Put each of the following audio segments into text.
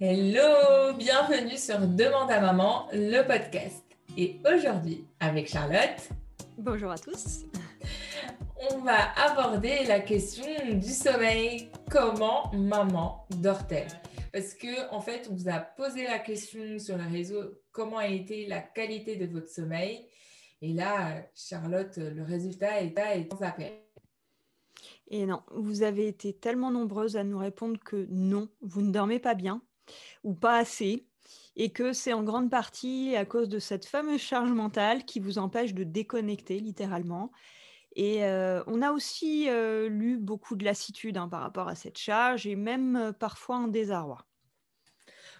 Hello, bienvenue sur Demande à maman, le podcast. Et aujourd'hui, avec Charlotte. Bonjour à tous. On va aborder la question du sommeil. Comment maman dort-elle? Parce que en fait, on vous a posé la question sur le réseau comment a été la qualité de votre sommeil? Et là, Charlotte, le résultat est, est sans appel. Et non, vous avez été tellement nombreuses à nous répondre que non, vous ne dormez pas bien ou pas assez, et que c'est en grande partie à cause de cette fameuse charge mentale qui vous empêche de déconnecter littéralement. Et euh, on a aussi euh, lu beaucoup de lassitude hein, par rapport à cette charge et même euh, parfois un désarroi.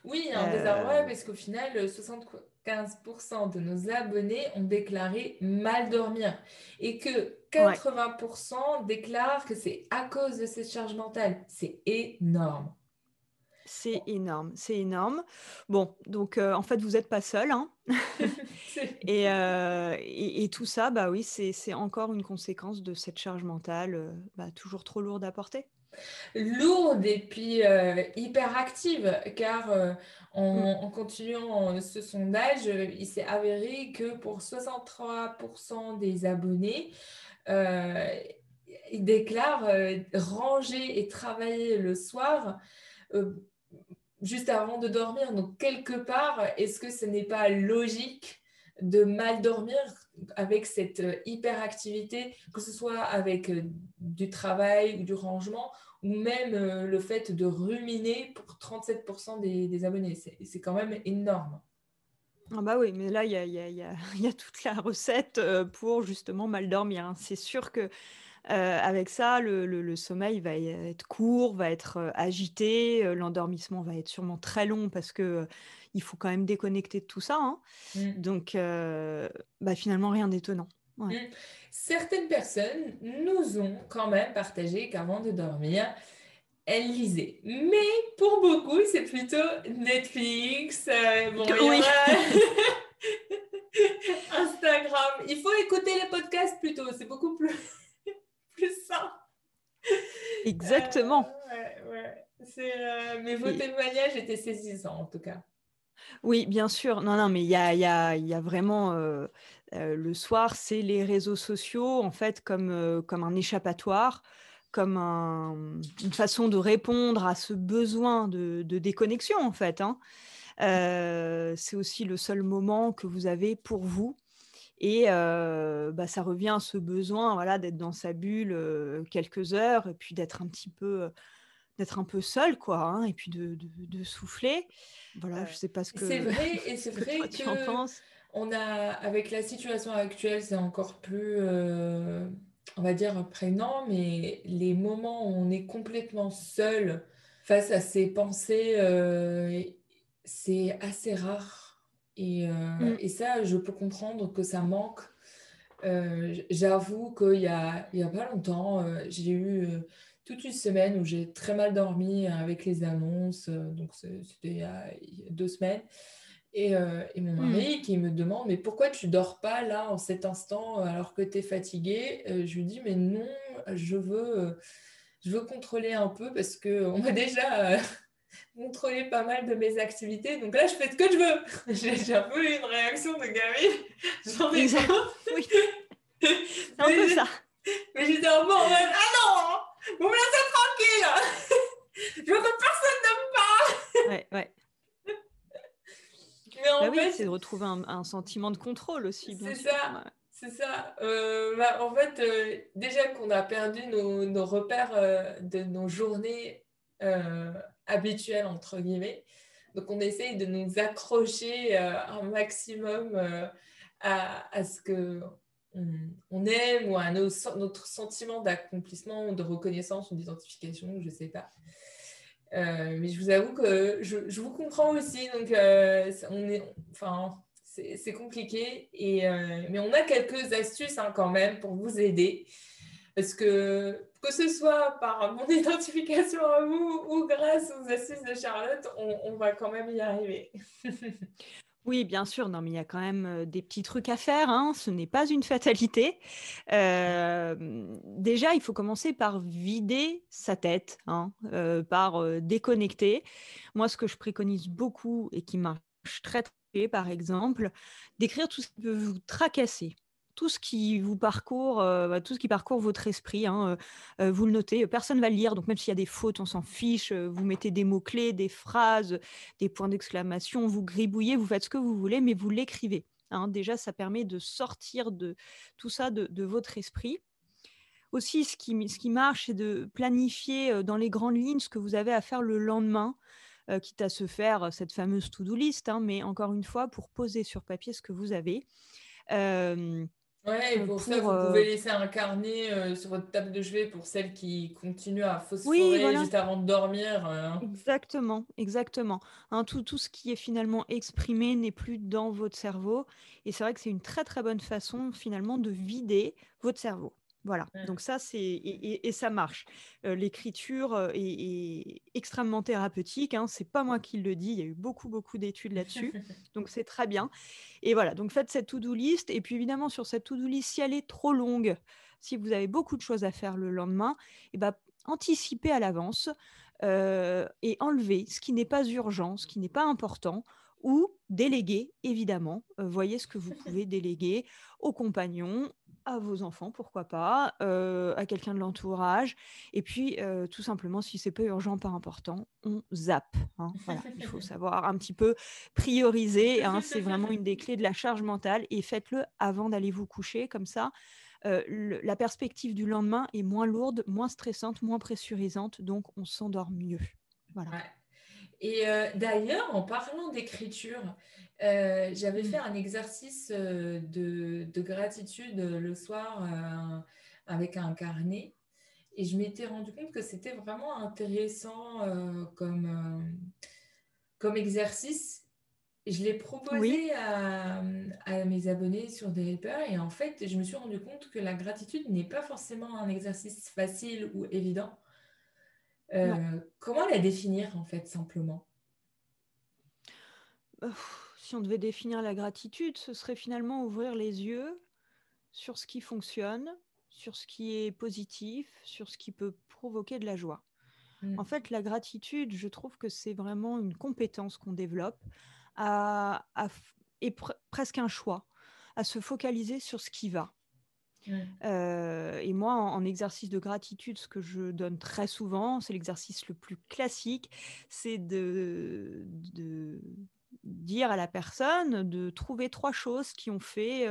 Oui, un désarroi parce qu'au final, 75% de nos abonnés ont déclaré mal dormir et que 80% déclarent que c'est à cause de cette charge mentale. C'est énorme. C'est énorme, c'est énorme. Bon, donc euh, en fait, vous n'êtes pas seul. Hein euh, et, et, tout ça, bah oui, c'est encore une conséquence de cette charge mentale euh, bah, toujours trop lourde à porter. Lourde et puis hyper active, car en, mm. en, continuant ce sondage, il s'est avéré que pour 63% des abonnés, ils déclarent ranger et travailler le soir juste avant de dormir. Donc, quelque part, est-ce que ce n'est pas logique de mal dormir avec cette euh, hyperactivité, que ce soit avec euh, du travail ou du rangement, ou même euh, le fait de ruminer pour 37% des, abonnés? C'est quand même énorme. Ah bah oui, mais là, il y a, toute la recette pour justement mal dormir. Hein. C'est sûr que euh, avec ça, le, sommeil va être court, va être euh, agité, euh, l'endormissement va être sûrement très long parce que il faut quand même déconnecter de tout ça. Hein. Mmh. Donc, bah, finalement, rien d'étonnant. Mmh. Certaines personnes nous ont quand même partagé qu'avant de dormir, elles lisaient. Mais pour beaucoup, c'est plutôt Netflix, Instagram. Il faut écouter les podcasts plutôt, c'est beaucoup plus plus ça. Exactement. Euh, euh, mais vos témoignages étaient saisissants en tout cas. Oui, bien sûr. Non, non, mais il y a, y, a, y a, vraiment euh, le soir, c'est les réseaux sociaux en fait comme, comme un échappatoire, comme une façon de répondre à ce besoin de, de déconnexion en fait. Hein. c'est aussi le seul moment que vous avez pour vous et bah, ça revient à ce besoin voilà, d'être dans sa bulle quelques heures et puis d'être un petit peu d'être un peu seul quoi hein, et puis de, de, souffler. Voilà je sais pas ce que c'est vrai et c'est vrai que, tu en penses. on a avec la situation actuelle c'est encore plus on va dire prégnant mais les moments où on est complètement seul face à ses pensées c'est assez rare et, euh, mm. et, ça, je peux comprendre que ça manque. Euh, j'avoue qu'il y a, il y a pas longtemps, euh, j'ai eu toute une semaine où j'ai très mal dormi avec les annonces. donc, c'était il, y a deux semaines. Et, et, mon mm. mari qui me demande Mais pourquoi tu dors pas là en cet instant alors que tu es fatiguée Je lui dis Mais non, je veux, je veux contrôler un peu parce qu'on m'a déjà contrôler pas mal de mes activités. Donc là, je fais ce que je veux. J'ai un peu une réaction de gamine. J'en ai Oui. C'est un peu ça. Mais j'étais un peu en mode Ah non Vous me laissez tranquille Je veux que personne n'aime pas Ouais, ouais. Mais en bah fait, oui, c'est de retrouver un, sentiment de contrôle aussi. C'est ça. C'est ça. Euh, bah, en fait, euh, déjà qu'on a perdu nos, nos repères euh, de nos journées habituel, entre guillemets. Donc, on essaye de nous accrocher euh, un maximum euh, à, ce que on, aime ou à notre sentiment d'accomplissement, de reconnaissance ou d'identification, je ne sais pas. Euh, mais je vous avoue que je, vous comprends aussi. Donc, on est, enfin, c'est compliqué. Et, mais on a quelques astuces hein, quand même pour vous aider. Parce que que ce soit par mon identification à vous ou grâce aux astuces de Charlotte, on, va quand même y arriver. Oui, bien sûr. Non, mais il y a quand même des petits trucs à faire. Hein. Ce n'est pas une fatalité. déjà, il faut commencer par vider sa tête, hein, par déconnecter. Moi, ce que je préconise beaucoup et qui marche très très, par exemple, d'écrire tout ce qui peut vous tracasser tout ce qui vous parcourt, euh, bah, tout ce qui parcourt votre esprit, hein, euh, euh, vous le notez. Personne ne va le lire, donc même s'il y a des fautes, on s'en fiche. vous mettez des mots clés, des phrases, des points d'exclamation, vous gribouillez, vous faites ce que vous voulez, mais vous l'écrivez. Hein. Déjà, ça permet de sortir de tout ça de, votre esprit. Aussi, ce qui, ce qui marche, c'est de planifier dans les grandes lignes ce que vous avez à faire le lendemain. quitte à se faire cette fameuse to-do list, hein, mais encore une fois, pour poser sur papier ce que vous avez. Ouais, et pour, ça, vous pouvez laisser un carnet sur votre table de chevet pour celles qui continuent à phosphorer juste avant de dormir. Exactement, exactement. Hein, tout, tout ce qui est finalement exprimé n'est plus dans votre cerveau. Et c'est vrai que c'est une très très bonne façon finalement de vider votre cerveau. Voilà, mmh. donc ça, c'est et, ça marche. L'écriture est, extrêmement thérapeutique. Hein. C'est pas moi qui le dis. Il y a eu beaucoup, beaucoup d'études là-dessus. donc c'est très bien. Et voilà, donc faites cette to-do list. Et puis évidemment, sur cette to-do list, si elle est trop longue, si vous avez beaucoup de choses à faire le lendemain, et eh ben, anticipez à l'avance et enlevez ce qui n'est pas urgent, ce qui n'est pas important ou déléguer, évidemment. voyez ce que vous pouvez déléguer aux compagnons, à vos enfants, pourquoi pas, euh, à quelqu'un de l'entourage. Et puis, euh, tout simplement, si c'est pas urgent, pas important, on zappe. Hein. il faut savoir un petit peu prioriser. Hein. c'est vraiment une des clés de la charge mentale. Et faites-le avant d'aller vous coucher. Comme ça, euh, la perspective du lendemain est moins lourde, moins stressante, moins pressurisante. Donc, on s'endort mieux. Voilà. Et d'ailleurs, en parlant d'écriture, euh, j'avais fait un exercice euh, de, gratitude le soir euh, avec un carnet et je m'étais rendu compte que c'était vraiment intéressant comme, comme exercice. Je l'ai proposé à, mes abonnés sur Developer et en fait, je me suis rendu compte que la gratitude n'est pas forcément un exercice facile ou évident. Comment la définir en fait simplement? Si on devait définir la gratitude, ce serait finalement ouvrir les yeux sur ce qui fonctionne, sur ce qui est positif, sur ce qui peut provoquer de la joie. Mm. En fait, la gratitude, je trouve que c'est vraiment une compétence qu'on développe et presque un choix, à se focaliser sur ce qui va. Et moi, en, exercice de gratitude, ce que je donne très souvent, c'est l'exercice le plus classique, c'est de, dire à la personne de trouver trois choses qui ont fait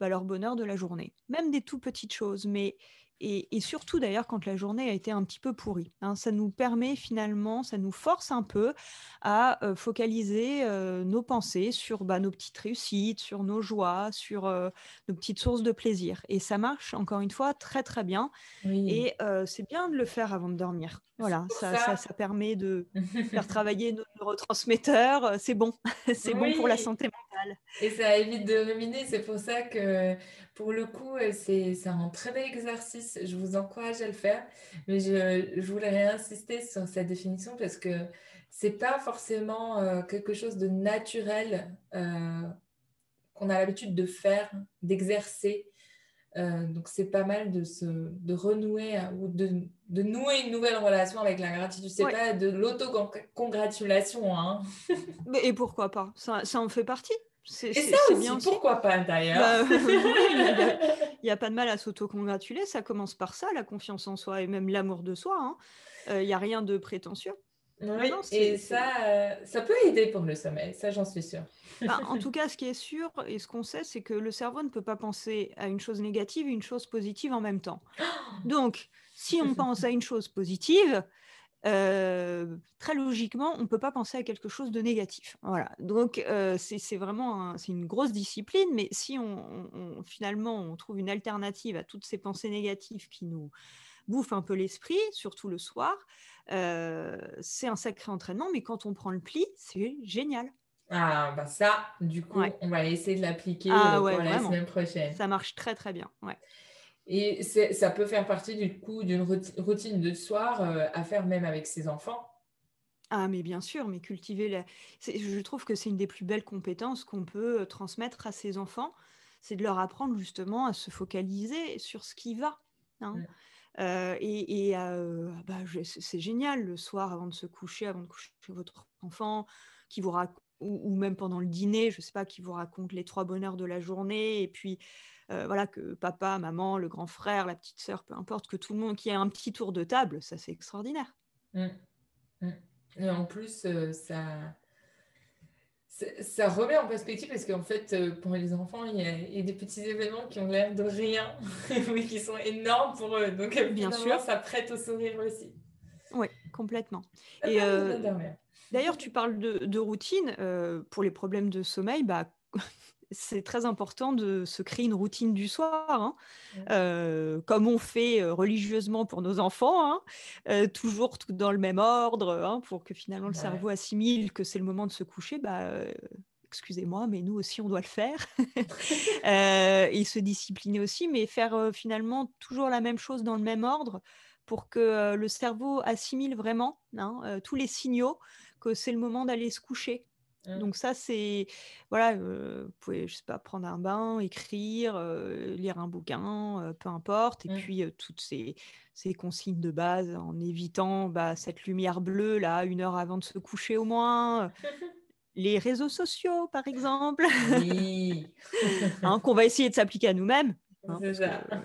bah, leur bonheur de la journée. Même des tout petites choses, mais et, surtout d'ailleurs quand la journée a été un petit peu pourrie. Hein. ça nous permet finalement, ça nous force un peu à focaliser nos pensées sur bah, nos petites réussites, sur nos joies, sur nos petites sources de plaisir. Et ça marche encore une fois très très bien. Et c'est bien de le faire avant de dormir. Voilà, ça, ça. permet de faire travailler nos neurotransmetteurs. C'est bon, c'est bon pour la santé mentale. Et ça évite de ruminer. C'est pour ça que pour le coup, euh, c'est un très bel exercice. Je vous encourage à le faire. Mais je, voulais réinsister sur cette définition parce que ce n'est pas forcément euh, quelque chose de naturel euh, qu'on a l'habitude de faire, d'exercer. Donc c'est pas mal de se de renouer ou de, nouer une nouvelle relation avec la gratitude. C'est pas de l'autocongratulation. Hein. Et pourquoi pas? Ça, ça en fait partie. Et ça aussi, bien pourquoi pas d'ailleurs? Bah, Il n'y a, pas de mal à s'auto-congratuler, ça commence par ça, la confiance en soi et même l'amour de soi. Hein. Euh, il n'y a rien de prétentieux. Oui, et ça, euh, ça peut aider pour le sommeil, ça j'en suis sûre. Bah, en tout cas, ce qui est sûr et ce qu'on sait, c'est que le cerveau ne peut pas penser à une chose négative et une chose positive en même temps. Donc, si on pense à une chose positive, euh, très logiquement, on ne peut pas penser à quelque chose de négatif. Voilà. Donc, euh, c'est vraiment une grosse discipline, mais si on, finalement on trouve une alternative à toutes ces pensées négatives qui nous bouffent un peu l'esprit, surtout le soir, euh, c'est un sacré entraînement, mais quand on prend le pli, c'est génial. Ah, bah ça, du coup, on va essayer de l'appliquer ah pour la semaine prochaine. Ça marche très, très bien. Ouais. Et ça peut faire partie du coup d'une routine de soir euh, à faire même avec ses enfants? Ah, mais bien sûr, mais cultiver la... Je trouve que c'est une des plus belles compétences qu'on peut transmettre à ses enfants, c'est de leur apprendre justement à se focaliser sur ce qui va. Hein. Et, bah, c'est génial le soir avant de se coucher, avant de coucher votre enfant, qui vous ou, même pendant le dîner, je sais pas, qui vous raconte les trois bonheurs de la journée, et puis voilà que papa, maman, le grand frère, la petite sœur, peu importe, que tout le monde qui ait un petit tour de table, ça c'est extraordinaire. Mmh. Mmh. Et en plus, ça ça remet en perspective parce qu'en fait, euh, pour les enfants, il y, a, des petits événements qui ont l'air de rien, mais qui sont énormes pour eux. Donc, euh, bien sûr, ça prête au sourire aussi. Oui, complètement. Et euh, d'ailleurs, tu parles de, routine. pour les problèmes de sommeil, bah, c'est très important de se créer une routine du soir, hein. euh, comme on fait euh, religieusement pour nos enfants, hein. euh, toujours tout dans le même ordre, hein, pour que finalement le cerveau assimile que c'est le moment de se coucher. Bah, excusez-moi, mais nous aussi, on doit le faire. et se discipliner aussi, mais faire finalement toujours la même chose dans le même ordre pour que le cerveau assimile vraiment tous les signaux que c'est le moment d'aller se coucher. Mmh. Donc ça, c'est voilà, vous pouvez, je sais pas, prendre un bain, écrire, lire un bouquin, peu importe, et mmh. puis toutes ces, ces, consignes de base en évitant bah, cette lumière bleue là, une heure avant de se coucher au moins. Les réseaux sociaux, par exemple, oui. hein, qu'on va essayer de s'appliquer à nous-mêmes. Hein,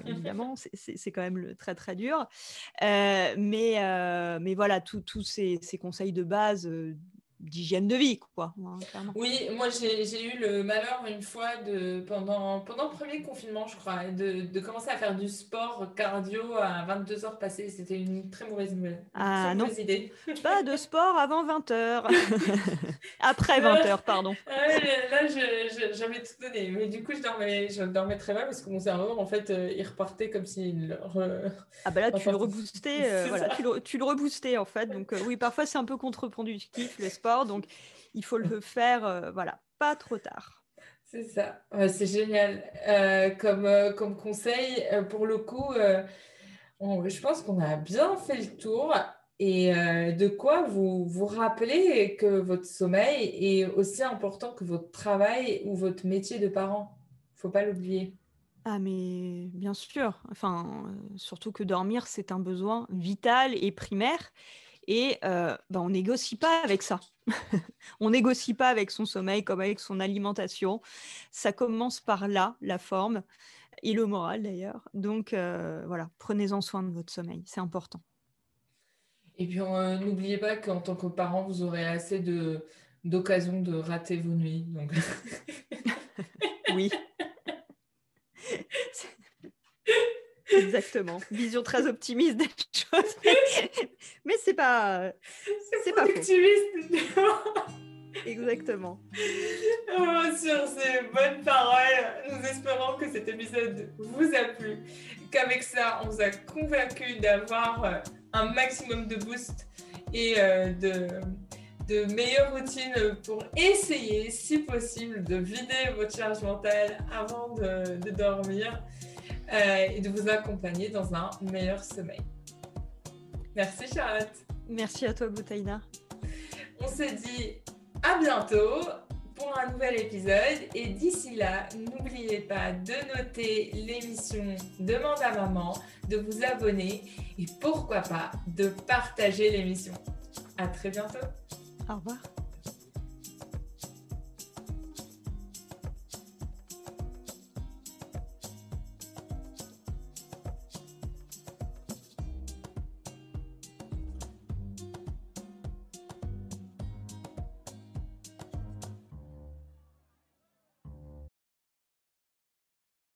évidemment, c'est quand même le, très très dur. mais, mais voilà, tous ces, ces, conseils de base d'hygiène de vie, quoi. Hein, oui, moi j'ai eu le malheur une fois de pendant pendant le premier confinement, je crois, de, de commencer à faire du sport cardio à 22 heures passées. C'était une très mauvaise nouvelle. Ah non, idée. pas de sport avant 20 heures. Après 20 heures, pardon. là, j'avais tout donné, mais du coup je dormais, je dormais très mal parce que mon cerveau, en fait, euh, il repartait comme s'il. Ah bah là, tu le reboostais, euh, voilà, tu le, tu le reboostais en fait. Donc euh, oui, parfois c'est un peu contre-productif le sport donc, il faut le faire, euh, voilà, pas trop tard. C'est ça, c'est génial. Euh, comme, euh, comme conseil, pour le coup, je pense qu'on a bien fait le tour. Et de quoi vous vous rappelez que votre sommeil est aussi important que votre travail ou votre métier de parent? Faut pas l'oublier. Ah mais bien sûr, enfin surtout que dormir c'est un besoin vital et primaire et euh, bah, on négocie pas avec ça. on négocie pas avec son sommeil comme avec son alimentation. Ça commence par là, la forme et le moral d'ailleurs. Donc euh, voilà, prenez-en soin de votre sommeil, c'est important. Et puis euh, n'oubliez pas qu'en tant que parent, vous aurez assez de d'occasions de rater vos nuits. Donc... oui. Exactement. Vision très optimiste des choses. Mais c'est pas. C'est pas optimiste. Exactement. Oh, sur ces bonnes paroles, nous espérons que cet épisode vous a plu. Qu'avec ça, on vous a convaincu d'avoir euh, un maximum de boost et euh, de, de meilleures routines pour essayer, si possible, de vider votre charge mentale avant de, de dormir. Euh, et de vous accompagner dans un meilleur sommeil. Merci Charlotte. Merci à toi Boutaïna. On se dit à bientôt pour un nouvel épisode et d'ici là, n'oubliez pas de noter l'émission Demande à maman, de vous abonner et pourquoi pas de partager l'émission. À très bientôt. Au revoir.